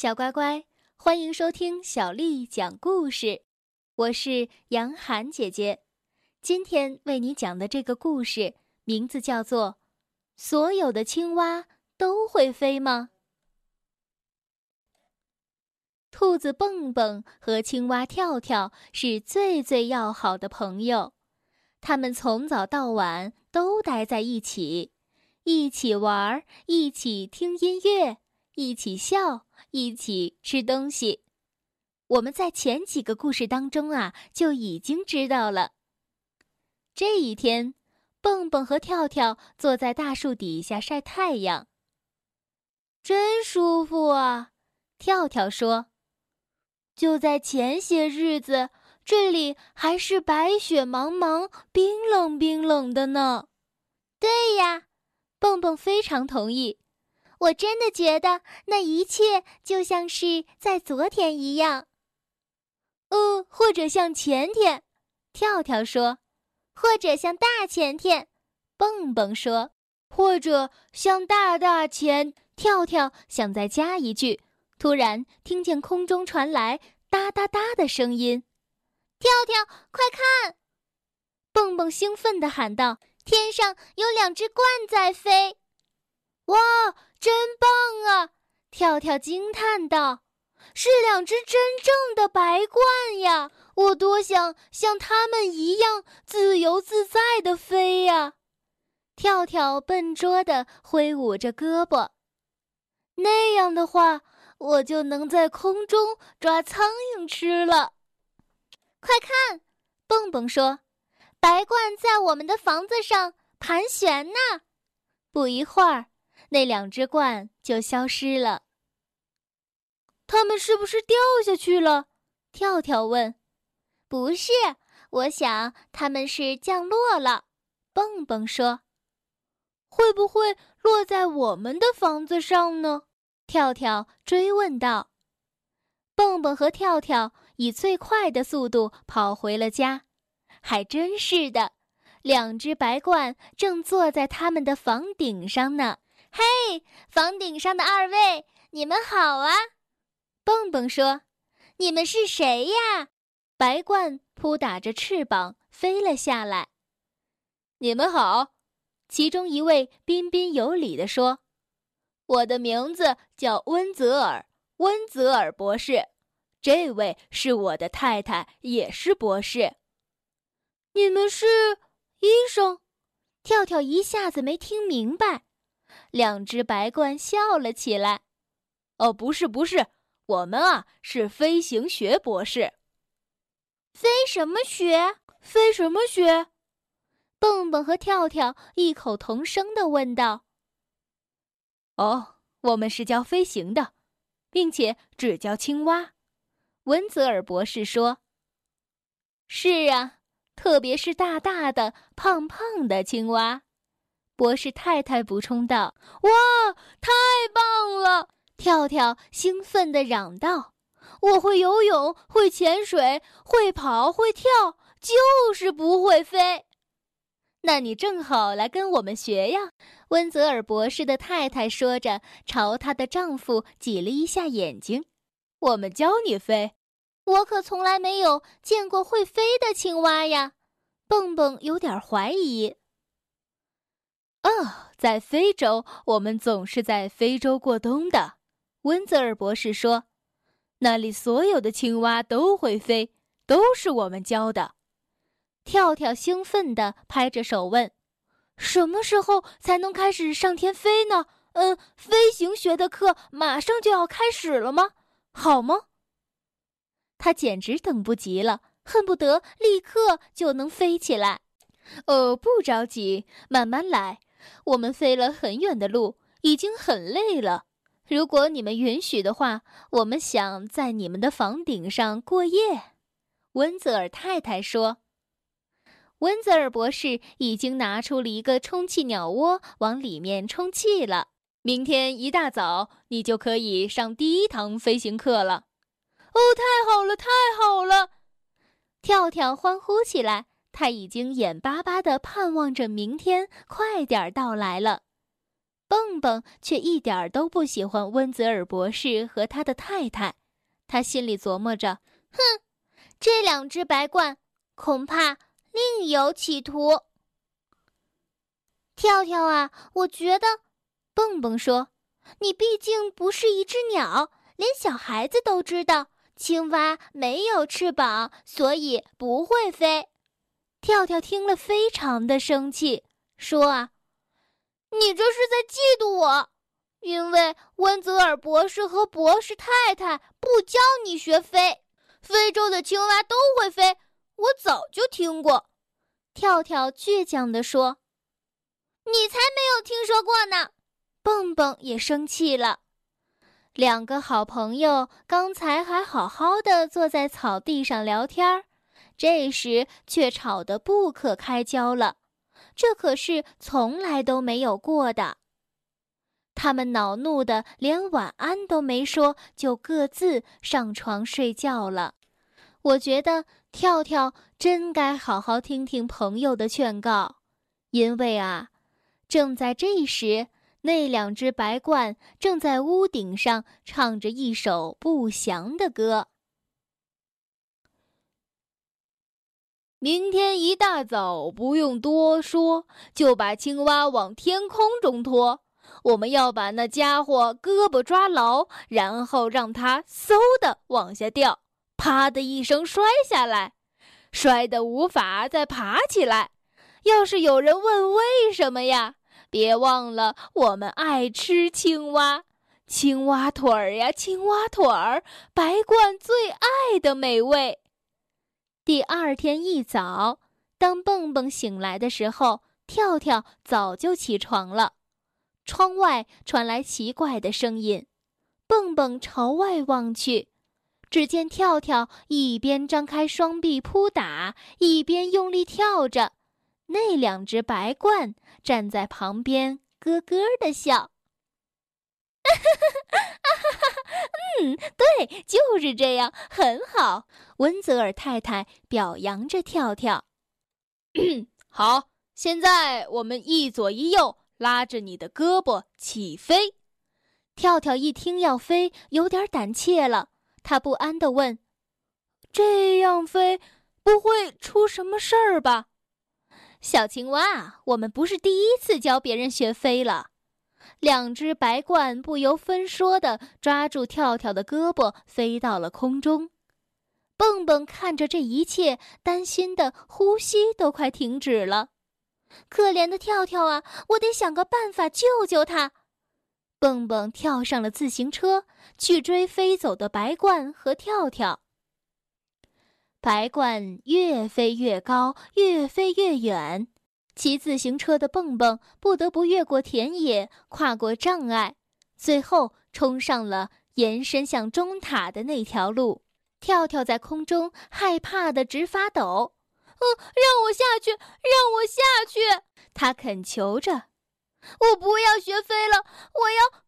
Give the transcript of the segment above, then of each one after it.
小乖乖，欢迎收听小丽讲故事。我是杨涵姐姐，今天为你讲的这个故事名字叫做《所有的青蛙都会飞吗》。兔子蹦蹦和青蛙跳跳是最最要好的朋友，他们从早到晚都待在一起，一起玩，一起听音乐，一起笑。一起吃东西，我们在前几个故事当中啊就已经知道了。这一天，蹦蹦和跳跳坐在大树底下晒太阳，真舒服啊！跳跳说：“就在前些日子，这里还是白雪茫茫、冰冷冰冷的呢。”对呀，蹦蹦非常同意。我真的觉得那一切就像是在昨天一样，呃，或者像前天，跳跳说，或者像大前天，蹦蹦说，或者像大大前。跳跳想再加一句，突然听见空中传来哒哒哒的声音，跳跳，快看！蹦蹦兴奋地喊道：“天上有两只鹳在飞！”哇！真棒啊！跳跳惊叹道：“是两只真正的白鹳呀！我多想像它们一样自由自在的飞呀！”跳跳笨拙地挥舞着胳膊，那样的话，我就能在空中抓苍蝇吃了。快看，蹦蹦说：“白鹳在我们的房子上盘旋呢。”不一会儿。那两只鹳就消失了。它们是不是掉下去了？跳跳问。不是，我想它们是降落了。蹦蹦说。会不会落在我们的房子上呢？跳跳追问道。蹦蹦和跳跳以最快的速度跑回了家。还真是的，两只白鹳正坐在他们的房顶上呢。嘿，房顶上的二位，你们好啊！蹦蹦说：“你们是谁呀？”白鹳扑打着翅膀飞了下来。你们好，其中一位彬彬有礼地说：“我的名字叫温泽尔，温泽尔博士。这位是我的太太，也是博士。”你们是医生？跳跳一下子没听明白。两只白鹳笑了起来。“哦，不是，不是，我们啊是飞行学博士。”“飞什么学？飞什么学？”蹦蹦和跳跳异口同声的问道。“哦，我们是教飞行的，并且只教青蛙。”温泽尔博士说。“是啊，特别是大大的、胖胖的青蛙。”博士太太补充道：“哇，太棒了！”跳跳兴奋地嚷道：“我会游泳，会潜水，会跑，会跳，就是不会飞。”那你正好来跟我们学呀！”温泽尔博士的太太说着，朝她的丈夫挤了一下眼睛。“我们教你飞。”我可从来没有见过会飞的青蛙呀！蹦蹦有点怀疑。在非洲，我们总是在非洲过冬的。温泽尔博士说：“那里所有的青蛙都会飞，都是我们教的。”跳跳兴奋地拍着手问：“什么时候才能开始上天飞呢？嗯，飞行学的课马上就要开始了吗？好吗？”他简直等不及了，恨不得立刻就能飞起来。哦，不着急，慢慢来。我们飞了很远的路，已经很累了。如果你们允许的话，我们想在你们的房顶上过夜。”温泽尔太太说。温泽尔博士已经拿出了一个充气鸟窝，往里面充气了。明天一大早，你就可以上第一堂飞行课了。哦，太好了，太好了！跳跳欢呼起来。他已经眼巴巴地盼望着明天快点到来了。蹦蹦却一点都不喜欢温泽尔博士和他的太太，他心里琢磨着：“哼，这两只白鹳恐怕另有企图。”跳跳啊，我觉得，蹦蹦说：“你毕竟不是一只鸟，连小孩子都知道，青蛙没有翅膀，所以不会飞。”跳跳听了，非常的生气，说：“啊，你这是在嫉妒我，因为温泽尔博士和博士太太不教你学飞。非洲的青蛙都会飞，我早就听过。”跳跳倔强地说：“你才没有听说过呢！”蹦蹦也生气了。两个好朋友刚才还好好的坐在草地上聊天儿。这时却吵得不可开交了，这可是从来都没有过的。他们恼怒的连晚安都没说，就各自上床睡觉了。我觉得跳跳真该好好听听朋友的劝告，因为啊，正在这时，那两只白鹳正在屋顶上唱着一首不祥的歌。明天一大早，不用多说，就把青蛙往天空中拖。我们要把那家伙胳膊抓牢，然后让它嗖的往下掉，啪的一声摔下来，摔得无法再爬起来。要是有人问为什么呀，别忘了我们爱吃青蛙，青蛙腿儿呀，青蛙腿儿，白鹳最爱的美味。第二天一早，当蹦蹦醒来的时候，跳跳早就起床了。窗外传来奇怪的声音，蹦蹦朝外望去，只见跳跳一边张开双臂扑打，一边用力跳着。那两只白鹳站在旁边，咯咯的笑。哈哈哈哈哈！嗯，对，就是这样，很好。温泽尔太太表扬着跳跳。好，现在我们一左一右拉着你的胳膊起飞。跳跳一听要飞，有点胆怯了，他不安地问：“这样飞不会出什么事儿吧？”小青蛙，我们不是第一次教别人学飞了。两只白鹳不由分说地抓住跳跳的胳膊，飞到了空中。蹦蹦看着这一切，担心的呼吸都快停止了。可怜的跳跳啊，我得想个办法救救他。蹦蹦跳上了自行车，去追飞走的白鹳和跳跳。白鹳越飞越高，越飞越远。骑自行车的蹦蹦不得不越过田野，跨过障碍，最后冲上了延伸向钟塔的那条路。跳跳在空中害怕的直发抖，“哦，让我下去，让我下去！”他恳求着，“我不要学飞了，我要……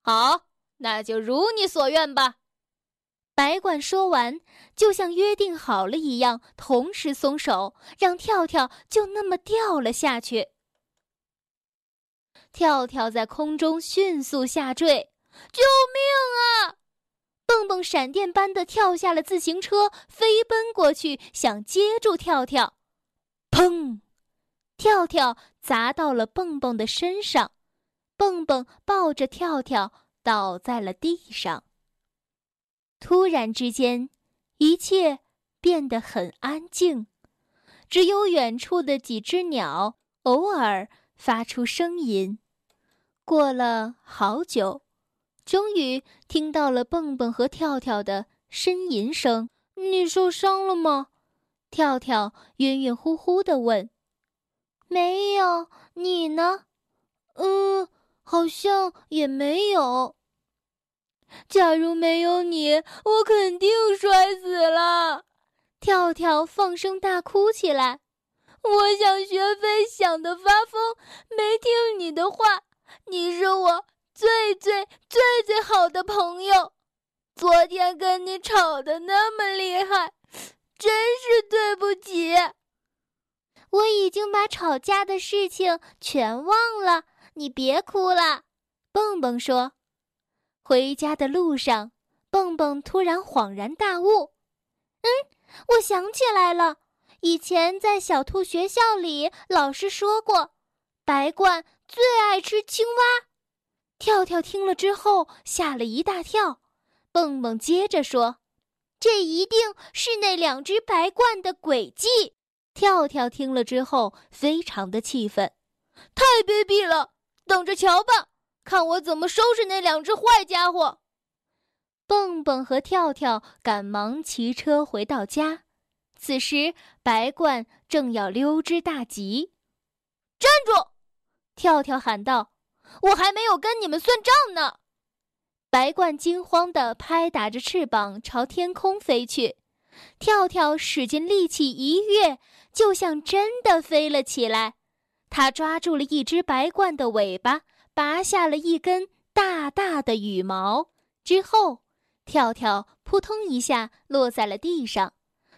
好，那就如你所愿吧。”白鹳说完，就像约定好了一样，同时松手，让跳跳就那么掉了下去。跳跳在空中迅速下坠，救命啊！蹦蹦闪电般的跳下了自行车，飞奔过去想接住跳跳。砰！跳跳砸到了蹦蹦的身上，蹦蹦抱着跳跳倒在了地上。突然之间，一切变得很安静，只有远处的几只鸟偶尔发出声音。过了好久，终于听到了蹦蹦和跳跳的呻吟声。“你受伤了吗？”跳跳晕晕乎乎的问。“没有，你呢？”“嗯，好像也没有。”假如没有你，我肯定摔死了。跳跳放声大哭起来。我想学飞，想得发疯，没听你的话。你是我最最最最好的朋友。昨天跟你吵得那么厉害，真是对不起。我已经把吵架的事情全忘了。你别哭了。”蹦蹦说。回家的路上，蹦蹦突然恍然大悟：“嗯，我想起来了，以前在小兔学校里，老师说过，白鹳最爱吃青蛙。”跳跳听了之后吓了一大跳。蹦蹦接着说：“这一定是那两只白鹳的诡计。”跳跳听了之后非常的气愤：“太卑鄙了！等着瞧吧，看我怎么收拾那两只坏家伙！”蹦蹦和跳跳赶忙骑车回到家，此时白鹳正要溜之大吉。站住！跳跳喊道：“我还没有跟你们算账呢！”白鹳惊慌地拍打着翅膀朝天空飞去，跳跳使尽力气一跃，就像真的飞了起来。他抓住了一只白鹳的尾巴，拔下了一根大大的羽毛。之后，跳跳扑通一下落在了地上，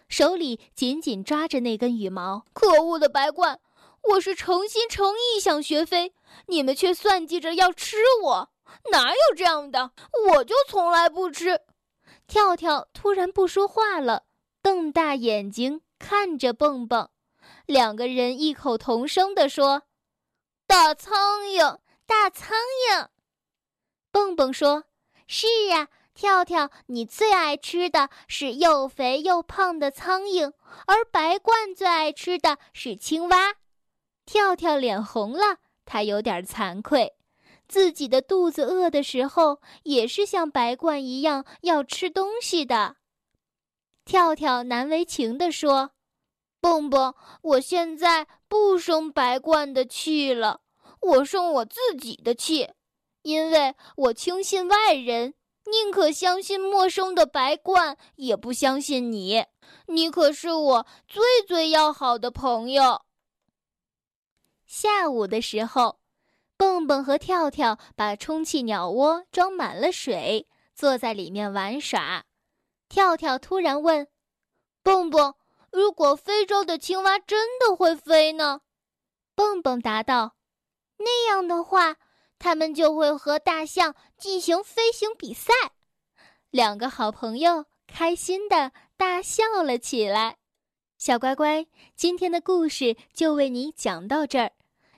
手里紧紧抓着那根羽毛。可恶的白鹳！我是诚心诚意想学飞，你们却算计着要吃我。哪有这样的？我就从来不吃。跳跳突然不说话了，瞪大眼睛看着蹦蹦。两个人异口同声地说：“大苍蝇，大苍蝇。”蹦蹦说：“是呀，跳跳，你最爱吃的是又肥又胖的苍蝇，而白鹳最爱吃的是青蛙。”跳跳脸红了，他有点惭愧。自己的肚子饿的时候，也是像白鹳一样要吃东西的。跳跳难为情地说：“蹦蹦，我现在不生白鹳的气了，我生我自己的气，因为我轻信外人，宁可相信陌生的白鹳，也不相信你。你可是我最最要好的朋友。”下午的时候。蹦蹦和跳跳把充气鸟窝装满了水，坐在里面玩耍。跳跳突然问：“蹦蹦，如果非洲的青蛙真的会飞呢？”蹦蹦答道：“那样的话，它们就会和大象进行飞行比赛。”两个好朋友开心的大笑了起来。小乖乖，今天的故事就为你讲到这儿。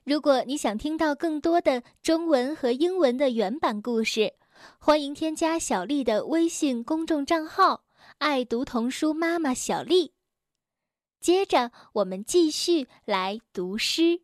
如果你想听到更多的中文和英文的原版故事，欢迎添加小丽的微信公众账号“爱读童书妈妈小丽”。接着，我们继续来读诗。